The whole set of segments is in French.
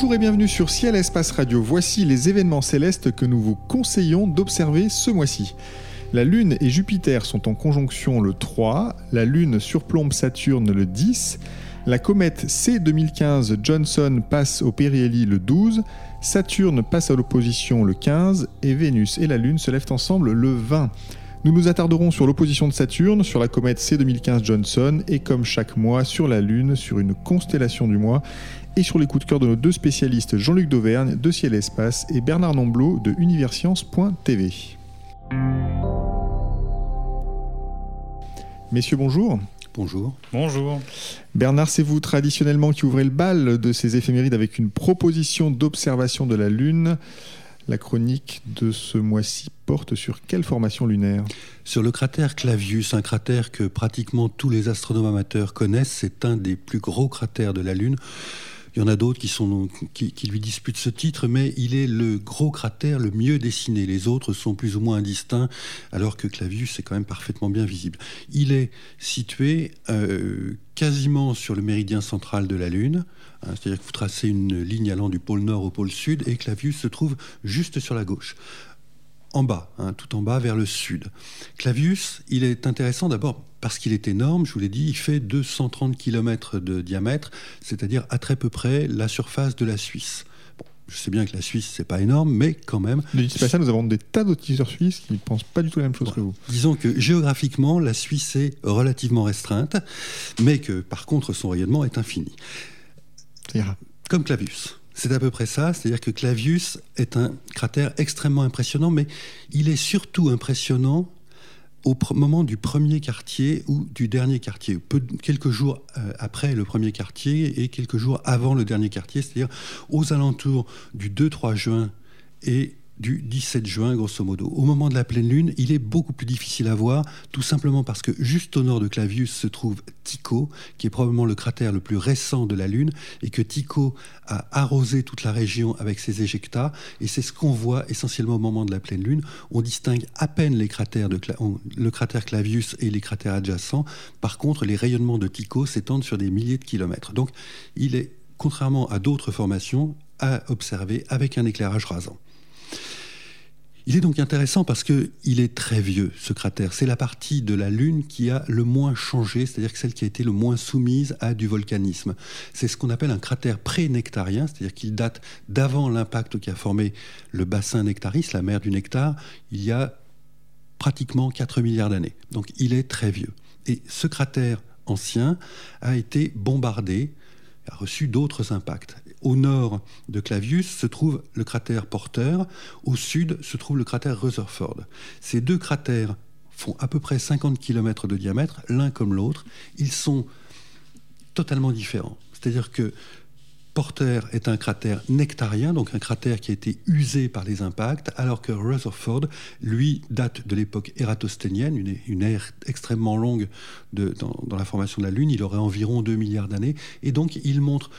Bonjour et bienvenue sur Ciel Espace Radio. Voici les événements célestes que nous vous conseillons d'observer ce mois-ci. La Lune et Jupiter sont en conjonction le 3, la Lune surplombe Saturne le 10, la comète C 2015 Johnson passe au périhélie le 12, Saturne passe à l'opposition le 15 et Vénus et la Lune se lèvent ensemble le 20. Nous nous attarderons sur l'opposition de Saturne, sur la comète C 2015 Johnson et comme chaque mois sur la Lune, sur une constellation du mois et sur les coups de cœur de nos deux spécialistes Jean-Luc Dauvergne de Ciel et Espace et Bernard Nomblot de Universcience.tv. Messieurs, bonjour. Bonjour. Bonjour. Bernard, c'est vous traditionnellement qui ouvrez le bal de ces éphémérides avec une proposition d'observation de la Lune. La chronique de ce mois-ci porte sur quelle formation lunaire? Sur le cratère Clavius, un cratère que pratiquement tous les astronomes amateurs connaissent. C'est un des plus gros cratères de la Lune. Il y en a d'autres qui, lui disputent ce titre, mais il est le gros cratère le mieux dessiné. Les autres sont plus ou moins indistincts, alors que Clavius est quand même parfaitement bien visible. Il est situé euh, quasiment sur le méridien central de la Lune, hein, c'est-à-dire que vous tracez une ligne allant du pôle nord au pôle sud, et Clavius se trouve juste sur la gauche en bas, hein, tout en bas vers le sud. Clavius, il est intéressant d'abord parce qu'il est énorme, je vous l'ai dit, il fait 230 km de diamètre, c'est-à-dire à très peu près la surface de la Suisse. Bon, je sais bien que la Suisse, c'est pas énorme, mais quand même. Ne dites pas ça, nous avons des tas d'auditeurs suisses qui ne pensent pas du tout la même chose que vous. Disons que géographiquement, la Suisse est relativement restreinte, mais que par contre, son rayonnement est infini. Comme Clavius. C'est à peu près ça, c'est-à-dire que Clavius est un cratère extrêmement impressionnant, mais il est surtout impressionnant au moment du premier quartier ou du dernier quartier, quelques jours euh, après le premier quartier et quelques jours avant le dernier quartier, c'est-à-dire aux alentours du 2-3 juin et du 17 juin, grosso modo. Au moment de la pleine lune, il est beaucoup plus difficile à voir, tout simplement parce que juste au nord de Clavius se trouve Tycho, qui est probablement le cratère le plus récent de la Lune, et que Tycho a arrosé toute la région avec ses éjectats, et c'est ce qu'on voit essentiellement au moment de la pleine lune. On distingue à peine les cratères de le cratère Clavius et les cratères adjacents. Par contre, les rayonnements de Tycho s'étendent sur des milliers de kilomètres. Donc, il est, contrairement à d'autres formations, à observer avec un éclairage rasant. Il est donc intéressant parce que il est très vieux, ce cratère. C'est la partie de la Lune qui a le moins changé, c'est-à-dire celle qui a été le moins soumise à du volcanisme. C'est ce qu'on appelle un cratère pré-nectarien, c'est-à-dire qu'il date d'avant l'impact qui a formé le bassin Nectaris, la mer du Nectar, il y a pratiquement 4 milliards d'années. Donc il est très vieux. Et ce cratère ancien a été bombardé, a reçu d'autres impacts. Au nord de Clavius se trouve le cratère Porter, au sud se trouve le cratère Rutherford. Ces deux cratères font à peu près 50 km de diamètre, l'un comme l'autre. Ils sont totalement différents. C'est-à-dire que Porter est un cratère nectarien, donc un cratère qui a été usé par les impacts, alors que Rutherford, lui, date de l'époque ératosténienne, une, ère extrêmement longue dans, dans, la formation de la Lune. Il aurait environ 2 milliards d'années. Et donc, il montre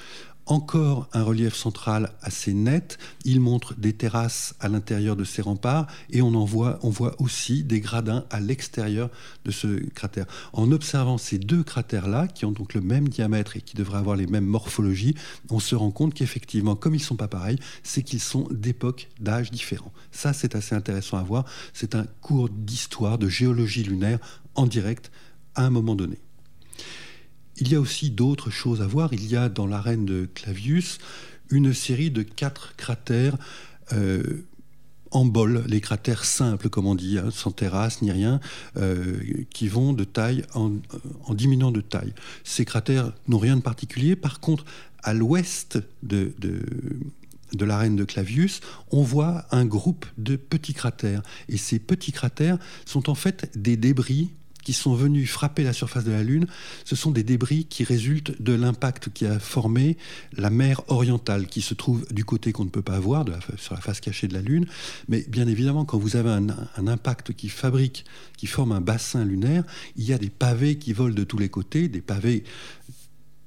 encore un relief central assez net. Il montre des terrasses à l'intérieur de ces remparts et on en voit, on voit aussi des gradins à l'extérieur de ce cratère. En observant ces deux cratères-là, qui ont donc le même diamètre et qui devraient avoir les mêmes morphologies, on se rend compte qu'effectivement, comme ils ne sont pas pareils, c'est qu'ils sont d'époques, d'âges différents. Ça, c'est assez intéressant à voir. C'est un cours d'histoire, de géologie lunaire en direct à un moment donné. Il y a aussi d'autres choses à voir. Il y a dans l'arène de Clavius une série de quatre cratères euh, en bol, les cratères simples, comme on dit, hein, sans terrasse ni rien, euh, qui vont de taille en, diminuant de taille. Ces cratères n'ont rien de particulier. Par contre, à l'ouest de, de de l'arène de Clavius, on voit un groupe de petits cratères. Et ces petits cratères sont en fait des débris qui sont venus frapper la surface de la Lune, ce sont des débris qui résultent de l'impact qui a formé la mer orientale, qui se trouve du côté qu'on ne peut pas voir, sur la face cachée de la Lune. Mais bien évidemment, quand vous avez un, un, impact qui fabrique, qui forme un bassin lunaire, il y a des pavés qui volent de tous les côtés, des pavés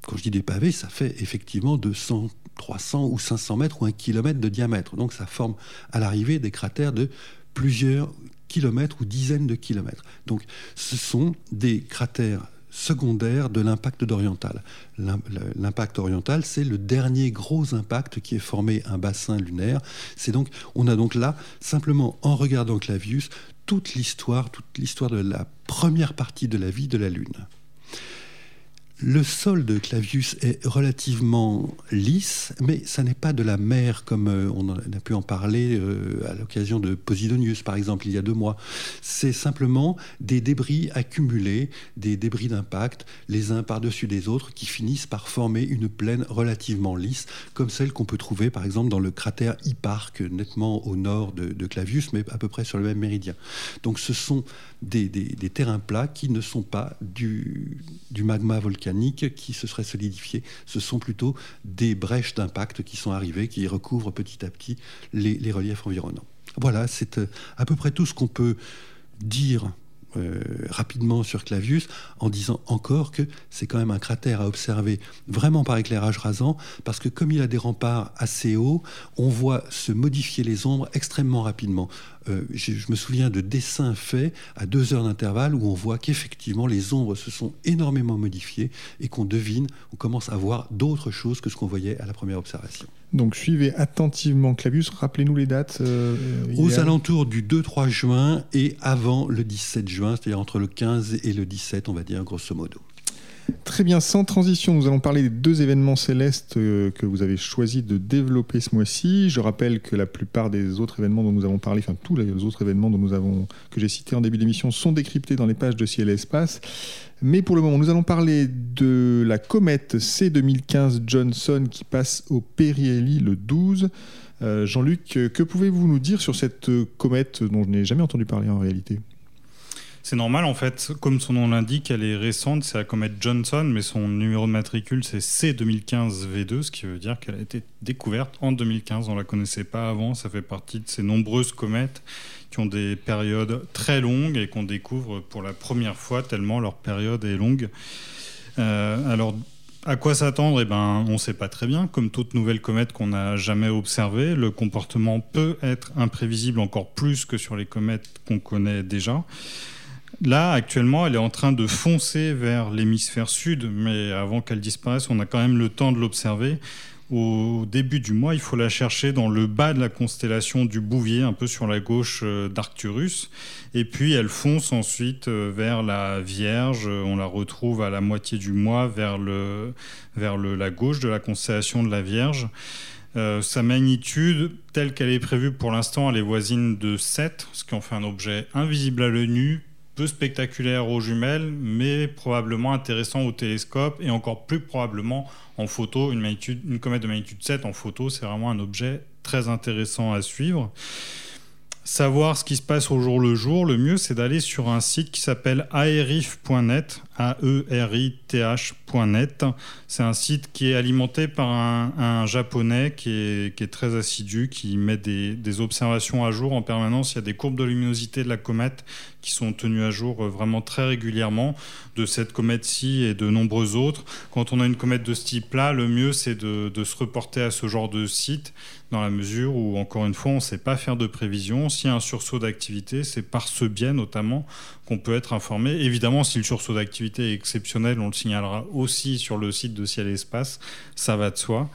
quand je dis des pavés, ça fait effectivement 200, 300 ou 500 mètres ou un kilomètre de diamètre. Donc ça forme à l'arrivée des cratères de plusieurs kilomètres ou dizaines de kilomètres. Donc ce sont des cratères secondaires de l'impact d'oriental. L'impact oriental, c'est le dernier gros impact qui est formé un bassin lunaire. C'est donc, on a donc là, simplement en regardant Clavius, toute l'histoire, toute l'histoire de la première partie de la vie de la Lune. Le sol de Clavius est relativement lisse, mais ça n'est pas de la mer comme euh, on a pu en parler euh, à l'occasion de Posidonius, par exemple, il y a deux mois. C'est simplement des débris accumulés, des débris d'impact, les uns par-dessus les autres, qui finissent par former une plaine relativement lisse, comme celle qu'on peut trouver, par exemple, dans le cratère Hipparque, nettement au nord de, Clavius, mais à peu près sur le même méridien. Donc ce sont des, terrains plats qui ne sont pas du, du magma volcanique qui se serait solidifié. Ce sont plutôt des brèches d'impact qui sont arrivées, qui recouvrent petit à petit les, reliefs environnants. Voilà, c'est euh, à peu près tout ce qu'on peut dire euh, rapidement sur Clavius en disant encore que c'est quand même un cratère à observer vraiment par éclairage rasant parce que comme il a des remparts assez hauts, on voit se modifier les ombres extrêmement rapidement. Euh, je, me souviens de dessins faits à deux heures d'intervalle où on voit qu'effectivement les ombres se sont énormément modifiées et qu'on devine, on commence à voir d'autres choses que ce qu'on voyait à la première observation. Donc suivez attentivement Clavius, rappelez-nous les dates. Euh, Aux alentours du 2-3 juin et avant le 17 juin, c'est-à-dire entre le 15 et le 17, on va dire grosso modo. Très bien, sans transition, nous allons parler des deux événements célestes euh, que vous avez choisi de développer ce mois-ci. Je rappelle que la plupart des autres événements dont nous avons parlé, enfin tous les autres événements dont nous avons, que j'ai cités en début d'émission, sont décryptés dans les pages de Ciel et Espace. Mais pour le moment, nous allons parler de la comète C2015 Johnson qui passe au Périhélie le 12. Euh, Jean-Luc, que pouvez-vous nous dire sur cette comète dont je n'ai jamais entendu parler en réalité? C'est normal en fait, comme son nom l'indique, elle est récente, c'est la comète Johnson, mais son numéro de matricule c'est C2015V2, ce qui veut dire qu'elle a été découverte en 2015, on ne la connaissait pas avant, ça fait partie de ces nombreuses comètes qui ont des périodes très longues et qu'on découvre pour la première fois tellement leur période est longue. Euh, alors à quoi s'attendre? Eh ben, on ne sait pas très bien. Comme toute nouvelle comète qu'on n'a jamais observée, le comportement peut être imprévisible encore plus que sur les comètes qu'on connaît déjà. Là, actuellement, elle est en train de foncer vers l'hémisphère sud, mais avant qu'elle disparaisse, on a quand même le temps de l'observer. Au début du mois, il faut la chercher dans le bas de la constellation du Bouvier, un peu sur la gauche euh, d'Arcturus. Et puis elle fonce ensuite euh, vers la Vierge. On la retrouve à la moitié du mois vers, le, vers le, la gauche de la constellation de la Vierge. Euh, sa magnitude, telle qu'elle est prévue pour l'instant, elle est voisine de 7, ce qui en fait un objet invisible à l'œil nu, peu spectaculaire aux jumelles, mais probablement intéressant au télescope et encore plus probablement en photo. Une, comète de magnitude 7 en photo, c'est vraiment un objet très intéressant à suivre. Savoir ce qui se passe au jour le jour, le mieux c'est d'aller sur un site qui s'appelle aerith.net, A-E-R-I-T-H.net. C'est un site qui est alimenté par un, japonais qui est, très assidu, qui met des, observations à jour en permanence. Il y a des courbes de luminosité de la comète qui sont tenues à jour vraiment très régulièrement de cette comète-ci et de nombreuses autres. Quand on a une comète de ce type-là, le mieux c'est de, se reporter à ce genre de site dans la mesure où, encore une fois, on ne sait pas faire de prévision. S'il y a un sursaut d'activité, c'est par ce biais notamment qu'on peut être informé. Évidemment, si le sursaut d'activité est exceptionnel, on le signalera aussi sur le site de Ciel et Espace, ça va de soi.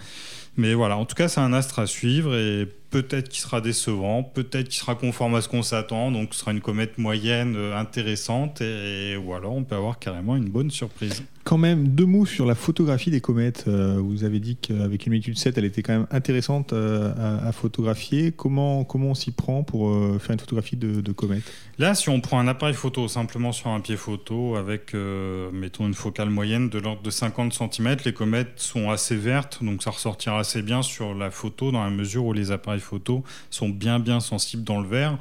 Mais voilà, en tout cas, c'est un astre à suivre et peut-être qu'il sera décevant, peut-être qu'il sera conforme à ce qu'on s'attend, donc ce sera une comète moyenne euh, intéressante et, ou alors on peut avoir carrément une bonne surprise. Quand même, deux mots sur la photographie des comètes. Euh, vous avez dit qu'avec une magnitude 7, elle était quand même intéressante euh, à, photographier. Comment, comment on s'y prend pour faire une photographie de, de comète? Là, si on prend un appareil photo simplement sur un pied photo avec, mettons, une focale moyenne de l'ordre de 50 cm, les comètes sont assez vertes, donc ça ressortira assez bien sur la photo dans la mesure où les appareils appareils photo sont bien bien sensibles dans le verre.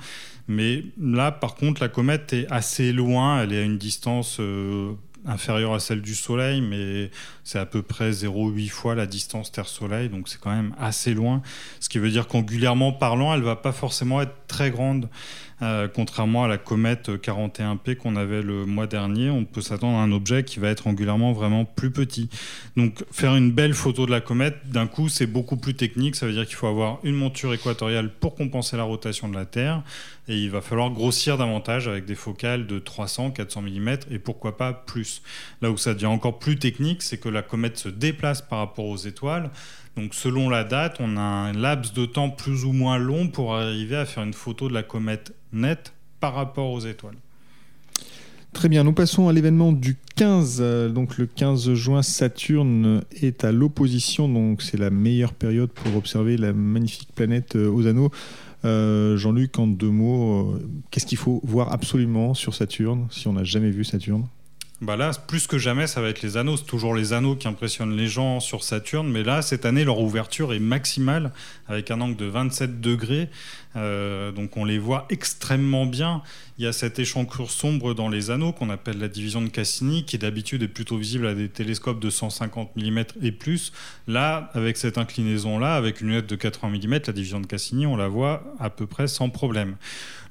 Mais là, par contre, la comète est assez loin. Elle est à une distance euh, inférieure à celle du Soleil, mais c'est à peu près 0,8 fois la distance Terre-Soleil, donc c'est quand même assez loin. Ce qui veut dire qu'angulairement parlant, elle va pas forcément être très grande. Euh, contrairement à la comète 41P qu'on avait le mois dernier, on peut s'attendre à un objet qui va être angulairement vraiment plus petit. Donc faire une belle photo de la comète, d'un coup, c'est beaucoup plus technique. Ça veut dire qu'il faut avoir une monture équatoriale pour compenser la rotation de la Terre. Et il va falloir grossir davantage avec des focales de 300, 400 mm et pourquoi pas plus. Là où ça devient encore plus technique, c'est que la comète se déplace par rapport aux étoiles. Donc selon la date, on a un laps de temps plus ou moins long pour arriver à faire une photo de la comète nette par rapport aux étoiles. Très bien, nous passons à l'événement du 15. Euh, donc le 15 juin, Saturne est à l'opposition, donc c'est la meilleure période pour observer la magnifique planète euh, aux anneaux. Euh, Jean-Luc, en deux mots, qu'est-ce qu'il faut voir absolument sur Saturne si on n'a jamais vu Saturne? Bah là, plus que jamais, ça va être les anneaux. C'est toujours les anneaux qui impressionnent les gens sur Saturne. Mais là, cette année, leur ouverture est maximale, avec un angle de 27 degrés. Euh, donc on les voit extrêmement bien. Il y a cette échancrure sombre dans les anneaux qu'on appelle la division de Cassini, qui d'habitude est plutôt visible à des télescopes de 150 mm et plus. Là, avec cette inclinaison-là, avec une lunette de 80 mm, la division de Cassini, on la voit à peu près sans problème.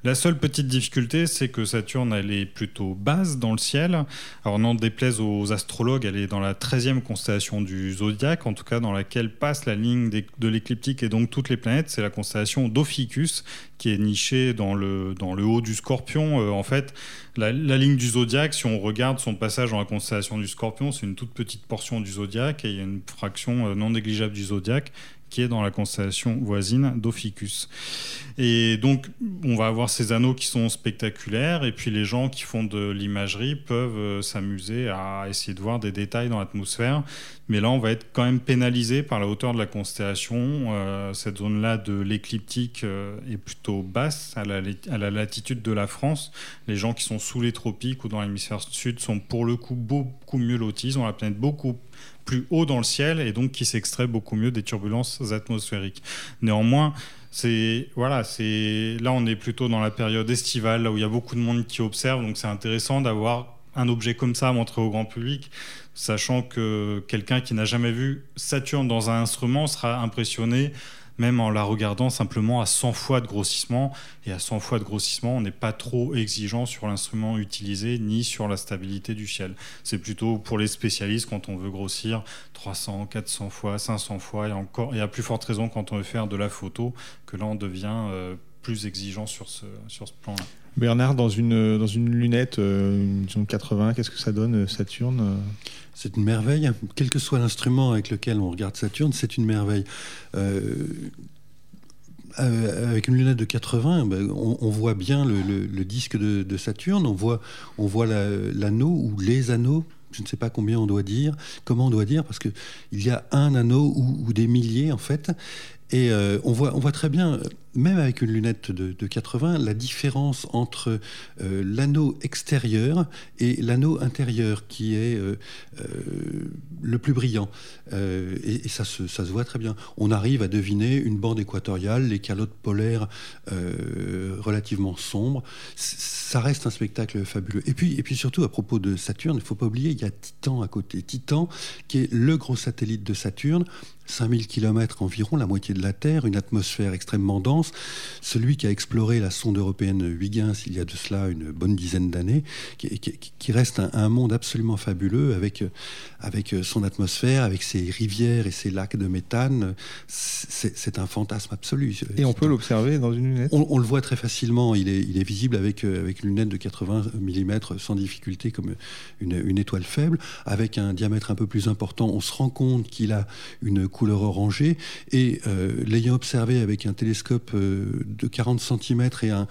La seule petite difficulté, c'est que Saturne, elle est plutôt basse dans le ciel. Alors, n'en déplaise aux astrologues, elle est dans la 13e constellation du zodiaque, en tout cas dans laquelle passe la ligne de l'écliptique et donc toutes les planètes. C'est la constellation d'Ophiuchus, qui est nichée dans le, haut du scorpion. Euh, en fait, la, ligne du zodiaque, si on regarde son passage dans la constellation du scorpion, c'est une toute petite portion du zodiaque et il y a une fraction euh, non négligeable du zodiaque qui est dans la constellation voisine d'Ophiuchus. Et donc, on va avoir ces anneaux qui sont spectaculaires, et puis les gens qui font de l'imagerie peuvent euh, s'amuser à essayer de voir des détails dans l'atmosphère. Mais là, on va être quand même pénalisé par la hauteur de la constellation. Euh, cette zone-là de l'écliptique euh, est plutôt basse, à la, latitude de la France. Les gens qui sont sous les tropiques ou dans l'hémisphère sud sont pour le coup beaucoup mieux lotis. Ils ont la planète beaucoup plus haut dans le ciel et donc qui s'extrait beaucoup mieux des turbulences atmosphériques. Néanmoins, c'est voilà, c'est là on est plutôt dans la période estivale, là où il y a beaucoup de monde qui observe, donc c'est intéressant d'avoir un objet comme ça à montrer au grand public, sachant que quelqu'un qui n'a jamais vu Saturne dans un instrument sera impressionné même en la regardant simplement à 100 fois de grossissement. Et à 100 fois de grossissement, on n'est pas trop exigeant sur l'instrument utilisé ni sur la stabilité du ciel. C'est plutôt pour les spécialistes quand on veut grossir 300, 400 fois, 500 fois, et, encore, et à plus forte raison quand on veut faire de la photo, que là on devient euh, plus exigeant sur ce, sur ce plan-là. Bernard, dans une, dans une lunette, euh, une 80, qu'est-ce que ça donne, euh, Saturne c'est une merveille. Quel que soit l'instrument avec lequel on regarde Saturne, c'est une merveille. Euh, euh, avec une lunette de 80, ben, on, voit bien le, disque de, Saturne, on voit, on voit l'anneau ou les anneaux. Je ne sais pas combien on doit dire, comment on doit dire, parce qu'il y a un anneau ou, des milliers en fait. Et euh, on, voit, on voit très bien, même avec une lunette de, 80, la différence entre euh, l'anneau extérieur et l'anneau intérieur qui est euh, le plus brillant. Et, ça, se, ça, se, voit très bien. On arrive à deviner une bande équatoriale, les calottes polaires relativement sombres. Ça reste un spectacle fabuleux. Et puis, et puis surtout, à propos de Saturne, il ne faut pas oublier, il y a Titan à côté. Titan, qui est le gros satellite de Saturne, 5000 km environ, la moitié de la Terre, une atmosphère extrêmement dense. Celui qui a exploré la sonde européenne Huygens il y a de cela une bonne dizaine d'années, qui, reste un, monde absolument fabuleux avec, avec son atmosphère, avec ses rivières et ses lacs de méthane. C'est un fantasme absolu. Et on peut l'observer dans une lunette? On, le voit très facilement. Il est, il est visible avec, avec une lunette de 80 mm sans difficulté comme une, une étoile faible. Avec un diamètre un peu plus important, on se rend compte qu'il a une couleur orangée. Et euh, l'ayant observé avec un télescope euh, de 40 cm et un,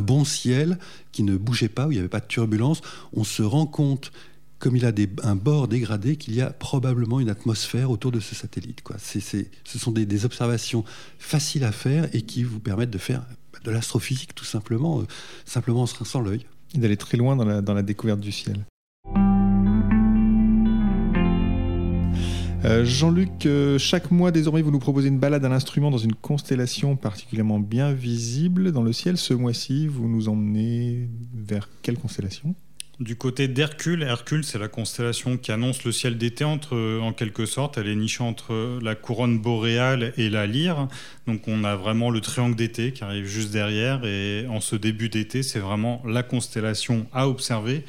bon ciel qui ne bougeait pas, où il n'y avait pas de turbulence, on se rend compte comme il a des, un bord dégradé, qu'il y a probablement une atmosphère autour de ce satellite. Quoi. ce sont des, observations faciles à faire et qui vous permettent de faire de l'astrophysique tout simplement, euh, simplement en se rinçant l'œil. Et d'aller très loin dans la découverte du ciel. Euh, Jean-Luc, euh, chaque mois désormais, vous nous proposez une balade à l'instrument dans une constellation particulièrement bien visible dans le ciel. Ce mois-ci, vous nous emmenez vers quelle constellation? Du côté d'Hercule, Hercule, c'est la constellation qui annonce le ciel d'été entre, en quelque sorte. Elle est nichée entre la couronne boréale et la lyre. Donc on a vraiment le triangle d'été qui arrive juste derrière. Et en ce début d'été, c'est vraiment la constellation à observer.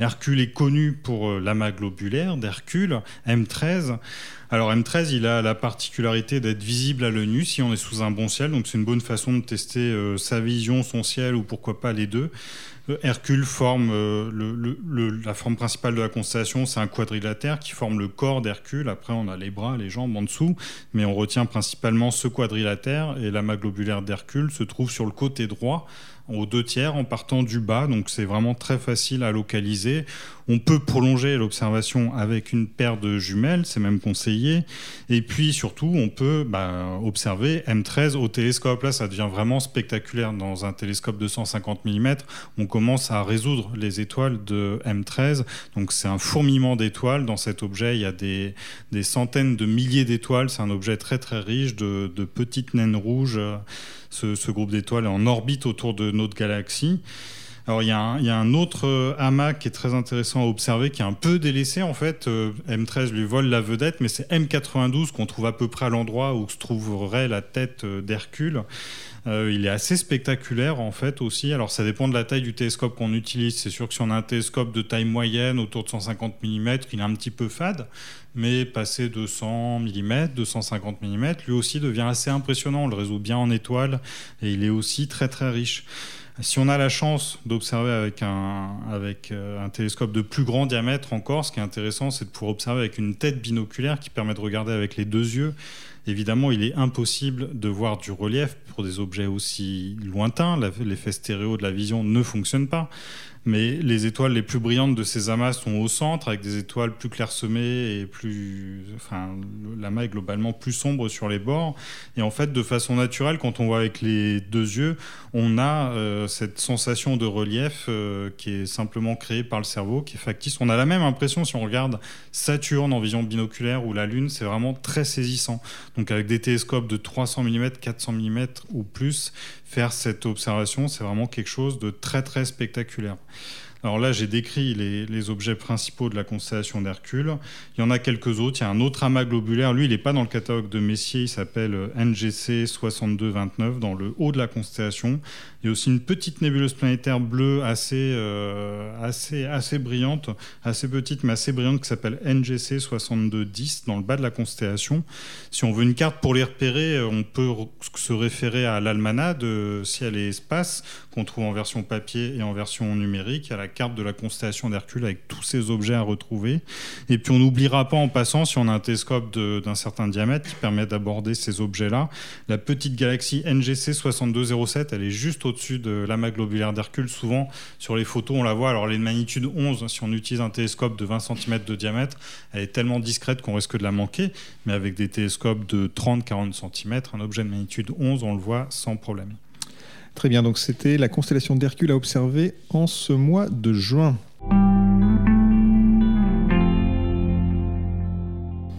Hercule est connu pour euh, l'amas globulaire d'Hercule, M13. Alors M13, il a la particularité d'être visible à l'œil nu si on est sous un bon ciel. Donc c'est une bonne façon de tester euh, sa vision, son ciel ou pourquoi pas les deux. Hercule forme euh, la forme principale de la constellation, c'est un quadrilatère qui forme le corps d'Hercule. Après, on a les bras, les jambes en dessous, mais on retient principalement ce quadrilatère et l'amas globulaire d'Hercule se trouve sur le côté droit aux deux tiers en partant du bas, donc c'est vraiment très facile à localiser. On peut prolonger l'observation avec une paire de jumelles, c'est même conseillé. Et puis surtout, on peut bah, observer M13 au télescope. Là, ça devient vraiment spectaculaire. Dans un télescope de 150 mm, on commence à résoudre les étoiles de M13. Donc c'est un fourmillement d'étoiles. Dans cet objet, il y a des, centaines de milliers d'étoiles. C'est un objet très très riche de petites naines rouges ce, groupe d'étoiles en orbite autour de notre galaxie. Alors il y, a un, autre euh, amas qui est très intéressant à observer, qui est un peu délaissé en fait. Euh, M13 lui vole la vedette, mais c'est M92 qu'on trouve à peu près à l'endroit où se trouverait la tête euh, d'Hercule. il est assez spectaculaire en fait aussi. Alors ça dépend de la taille du télescope qu'on utilise. C'est sûr que si on a un télescope de taille moyenne, autour de 150 mm, il est un petit peu fade mais passer de 100 mm, 250 mm, lui aussi devient assez impressionnant. On le résout bien en étoiles et il est aussi très très riche. Si on a la chance d'observer avec un, avec euh, un télescope de plus grand diamètre encore, ce qui est intéressant, c'est de pouvoir observer avec une tête binoculaire qui permet de regarder avec les deux yeux. Évidemment, il est impossible de voir du relief pour des objets aussi lointains. L'effet stéréo de la vision ne fonctionne pas mais les étoiles les plus brillantes de ces amas sont au centre, avec des étoiles plus clairsemées et plus. Enfin, l'amas est globalement plus sombre sur les bords. Et en fait, de façon naturelle, quand on voit avec les deux yeux, on a euh, cette sensation de relief euh, qui est simplement créée par le cerveau, qui est factice. On a la même impression si on regarde Saturne en vision binoculaire ou la Lune, c'est vraiment très saisissant. Donc, avec des télescopes de 300 mm, 400 mm ou plus, faire cette observation, c'est vraiment quelque chose de très très spectaculaire. Alors là, j'ai décrit les, objets principaux de la constellation d'Hercule. Il y en a quelques autres. Il y a un autre amas globulaire. Lui, il n'est pas dans le catalogue de Messier. Il s'appelle NGC 6229 dans le haut de la constellation. Il y a aussi une petite nébuleuse planétaire bleue assez, euh, assez, assez brillante, assez petite mais assez brillante qui s'appelle NGC 6210 dans le bas de la constellation. Si on veut une carte pour les repérer, euh, on peut se référer à l'almanach de ciel et espace qu'on trouve en version papier et en version numérique, à la carte de la constellation d'Hercule avec tous ces objets à retrouver. Et puis on n'oubliera pas en passant, si on a un télescope d'un certain diamètre qui permet d'aborder ces objets-là, la petite galaxie NGC 6207, elle est juste au-dessus de l'amas globulaire d'Hercule. Souvent, sur les photos, on la voit. Alors, elle est de magnitude 11. Si on utilise un télescope de 20 cm de diamètre, elle est tellement discrète qu'on risque de la manquer. Mais avec des télescopes de 30-40 cm, un objet de magnitude 11, on le voit sans problème. Très bien, donc c'était la constellation d'Hercule à observer en ce mois de juin.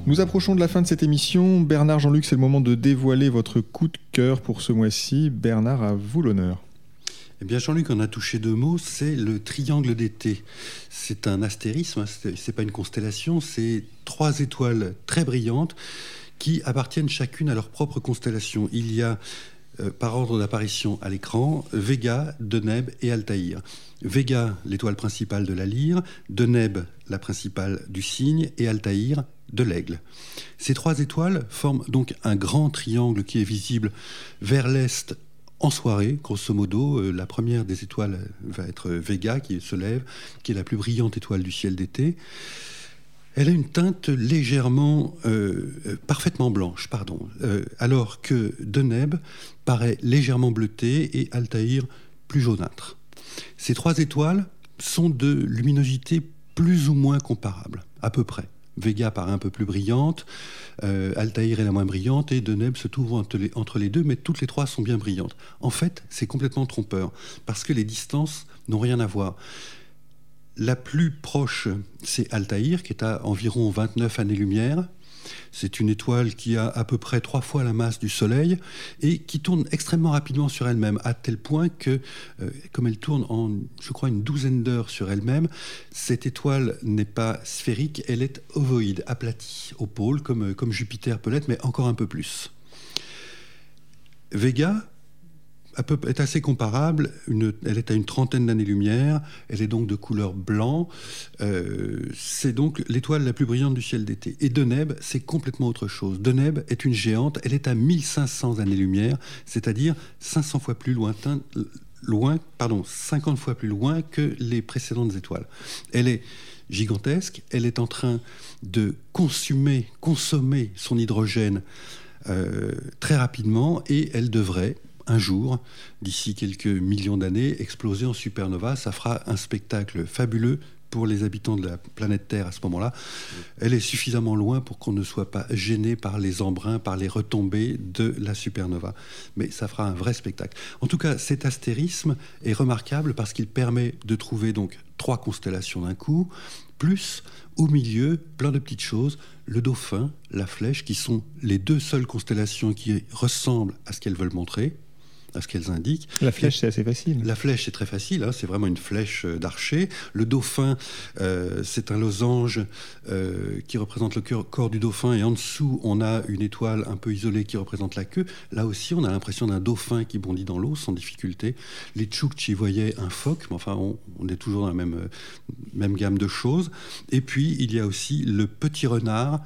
Nous approchons de la fin de cette émission. Bernard Jean-Luc, c'est le moment de dévoiler votre coup de cœur pour ce mois-ci. Bernard, à vous l'honneur. Eh bien, Jean-Luc en a touché deux mots, c'est le triangle d'été. C'est un astérisme, hein, c'est pas une constellation, c'est trois étoiles très brillantes qui appartiennent chacune à leur propre constellation. Il y a, euh, par ordre d'apparition à l'écran, Vega, Deneb et Altaïr. Vega, l'étoile principale de la lyre, Deneb, la principale du cygne, et Altaïr, de l'aigle. Ces trois étoiles forment donc un grand triangle qui est visible vers l'est en soirée, grosso modo. Euh, la première des étoiles va être Vega, qui se lève, qui est la plus brillante étoile du ciel d'été. Elle a une teinte légèrement, euh, euh, parfaitement blanche, pardon, alors que Deneb paraît légèrement bleuté et Altaïr plus jaunâtre. Ces trois étoiles sont de luminosité plus ou moins comparable, à peu près. Vega paraît un peu plus brillante, euh, Altaïr est la moins brillante et Deneb se trouve entre les, entre les, deux, mais toutes les trois sont bien brillantes. En fait, c'est complètement trompeur, parce que les distances n'ont rien à voir. La plus proche, c'est Altaïr, qui est à environ 29 années-lumière. C'est une étoile qui a à peu près trois fois la masse du Soleil et qui tourne extrêmement rapidement sur elle-même, à tel point que, euh, comme elle tourne en, je crois, une douzaine d'heures sur elle-même, cette étoile n'est pas sphérique, elle est ovoïde, aplatie au pôle, comme, comme Jupiter peut l'être, mais encore un peu plus. Vega, est assez comparable. elle est à une trentaine d'années-lumière. Elle est donc de couleur blanc. Euh, c'est donc l'étoile la plus brillante du ciel d'été. Et Deneb, c'est complètement autre chose. Deneb est une géante. Elle est à 1500 années-lumière, c'est-à-dire 500 fois plus lointain, loin, pardon, 50 fois plus loin que les précédentes étoiles. Elle est gigantesque. Elle est en train de consommer son hydrogène euh, très rapidement et elle devrait, un jour, d'ici quelques millions d'années, exploser en supernova. Ça fera un spectacle fabuleux pour les habitants de la planète Terre à ce moment-là. Elle est suffisamment loin pour qu'on ne soit pas gêné par les embruns, par les retombées de la supernova. Mais ça fera un vrai spectacle. En tout cas, cet astérisme est remarquable parce qu'il permet de trouver donc trois constellations d'un coup, plus au milieu plein de petites choses, le dauphin, la flèche, qui sont les deux seules constellations qui ressemblent à ce qu'elles veulent montrer à ce qu'elles indiquent. La flèche, c'est assez facile. La flèche, c'est très facile. Hein, c'est vraiment une flèche euh, d'archer. Le dauphin, euh, c'est un losange euh, qui représente le corps du dauphin. Et en dessous, on a une étoile un peu isolée qui représente la queue. Là aussi, on a l'impression d'un dauphin qui bondit dans l'eau sans difficulté. Les Tchouktchis voyaient un phoque, mais enfin, on, on, est toujours dans la même, même gamme de choses. Et puis, il y a aussi le petit renard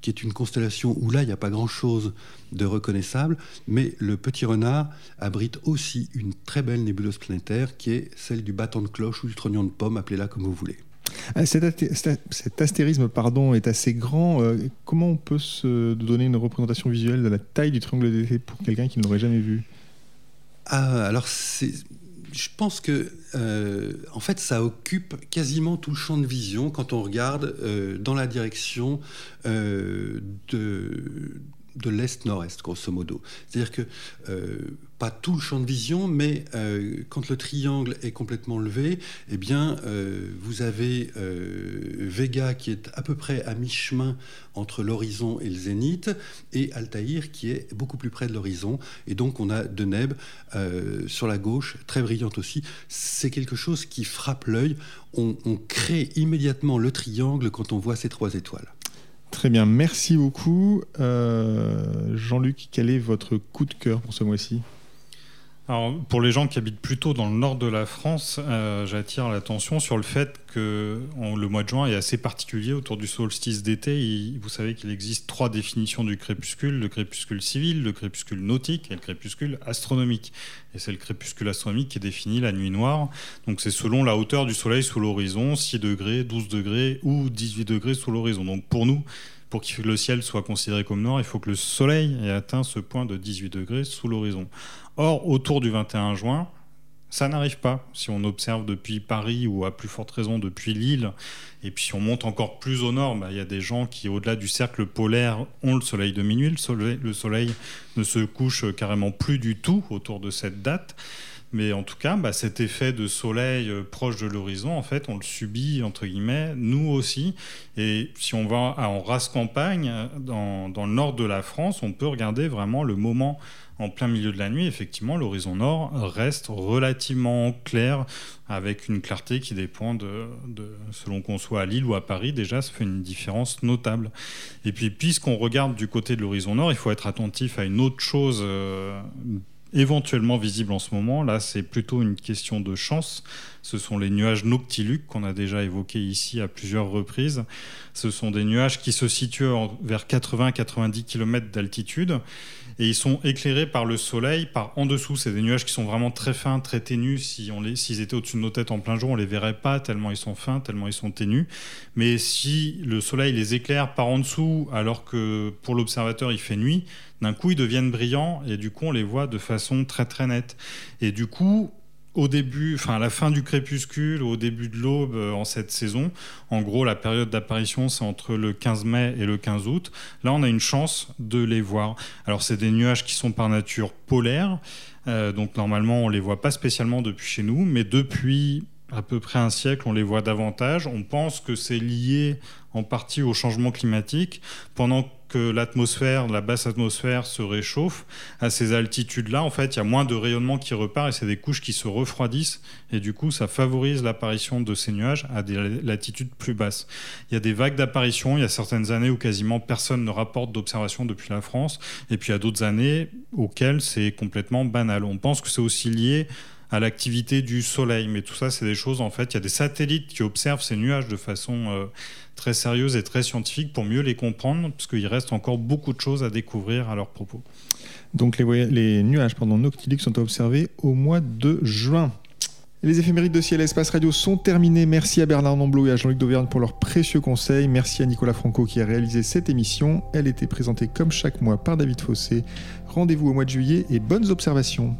qui est une constellation où là, il n'y a pas grand-chose de reconnaissable, mais le Petit Renard abrite aussi une très belle nébuleuse planétaire qui est celle du battant de cloche ou du trognon de pomme, appelez-la comme vous voulez. Ah, cet, astérisme pardon, est assez grand. Euh, comment on peut se donner une représentation visuelle de la taille du triangle d'été pour quelqu'un qui ne l'aurait jamais vu? Ah, Alors, c'est je pense que, euh, en fait, ça occupe quasiment tout le champ de vision quand on regarde euh, dans la direction euh, de, de l'est-nord-est, grosso modo. C'est-à-dire que pas tout le champ de vision, mais euh, quand le triangle est complètement levé, eh bien, euh, vous avez euh, Vega qui est à peu près à mi-chemin entre l'horizon et le zénith, et Altaïr qui est beaucoup plus près de l'horizon. Et donc, on a Deneb sur la gauche, très brillante aussi. C'est quelque chose qui frappe l'œil. On, on crée immédiatement le triangle quand on voit ces trois étoiles. Très bien, merci beaucoup. Jean-Luc, quel est votre coup de cœur pour ce mois-ci? Alors, pour les gens qui habitent plutôt dans le nord de la France, euh, j'attire l'attention sur le fait que le mois de juin est assez particulier autour du solstice d'été. Vous savez qu'il existe trois définitions du crépuscule le crépuscule civil, le crépuscule nautique et le crépuscule astronomique. Et c'est le crépuscule astronomique qui est défini la nuit noire. Donc, c'est selon la hauteur du soleil sous l'horizon 6 degrés, 12 degrés ou 18 degrés sous l'horizon. Donc, pour nous, pour que le ciel soit considéré comme noir, il faut que le soleil ait atteint ce point de 18 degrés sous l'horizon. Or, autour du 21 juin, ça n'arrive pas. Si on observe depuis Paris ou à plus forte raison depuis Lille, et puis si on monte encore plus au nord, bah, il y a des gens qui, au-delà du cercle polaire, ont le soleil de minuit. Le soleil, le soleil ne se couche carrément plus du tout autour de cette date. Mais en tout cas, bah, cet effet de soleil euh, proche de l'horizon, en fait, on le subit, entre guillemets, nous aussi. Et si on va en race campagne, dans, le nord de la France, on peut regarder vraiment le moment en plein milieu de la nuit, effectivement, l'horizon nord reste relativement clair, avec une clarté qui dépend de, selon qu'on soit à Lille ou à Paris, déjà, ça fait une différence notable. Et puis, puisqu'on regarde du côté de l'horizon nord, il faut être attentif à une autre chose. Euh, éventuellement visible en ce moment. Là, c'est plutôt une question de chance. Ce sont les nuages noctiluques qu'on a déjà évoqués ici à plusieurs reprises. Ce sont des nuages qui se situent vers 80-90 km d'altitude et ils sont éclairés par le soleil par en dessous. C'est des nuages qui sont vraiment très fins, très ténus. Si on les, s'ils étaient au-dessus de nos têtes en plein jour, on les verrait pas tellement ils sont fins, tellement ils sont ténus. Mais si le soleil les éclaire par en dessous, alors que pour l'observateur il fait nuit, d'un coup ils deviennent brillants et du coup on les voit de façon très très nette. Et du coup, au début, enfin à la fin du crépuscule, au début de l'aube euh, en cette saison. En gros, la période d'apparition, c'est entre le 15 mai et le 15 août. Là, on a une chance de les voir. Alors, c'est des nuages qui sont par nature polaires. Euh, donc, normalement, on les voit pas spécialement depuis chez nous, mais depuis à peu près un siècle, on les voit davantage. On pense que c'est lié en partie au changement climatique. Pendant que l'atmosphère, la basse atmosphère se réchauffe, à ces altitudes-là, en fait, il y a moins de rayonnement qui repart et c'est des couches qui se refroidissent. Et du coup, ça favorise l'apparition de ces nuages à des latitudes plus basses. Il y a des vagues d'apparition. Il y a certaines années où quasiment personne ne rapporte d'observation depuis la France. Et puis il y a d'autres années auxquelles c'est complètement banal. On pense que c'est aussi lié à l'activité du Soleil. Mais tout ça, c'est des choses, en fait, il y a des satellites qui observent ces nuages de façon euh, très sérieuse et très scientifique pour mieux les comprendre, parce qu'il reste encore beaucoup de choses à découvrir à leur propos. Donc les, nuages pendant noctiliques sont observés au mois de juin. Les éphémérides de Ciel et Espace Radio sont terminées. Merci à Bernard Nomblot et à Jean-Luc Dauvergne pour leurs précieux conseils. Merci à Nicolas Franco qui a réalisé cette émission. Elle était présentée comme chaque mois par David Fossé. Rendez-vous au mois de juillet et bonnes observations.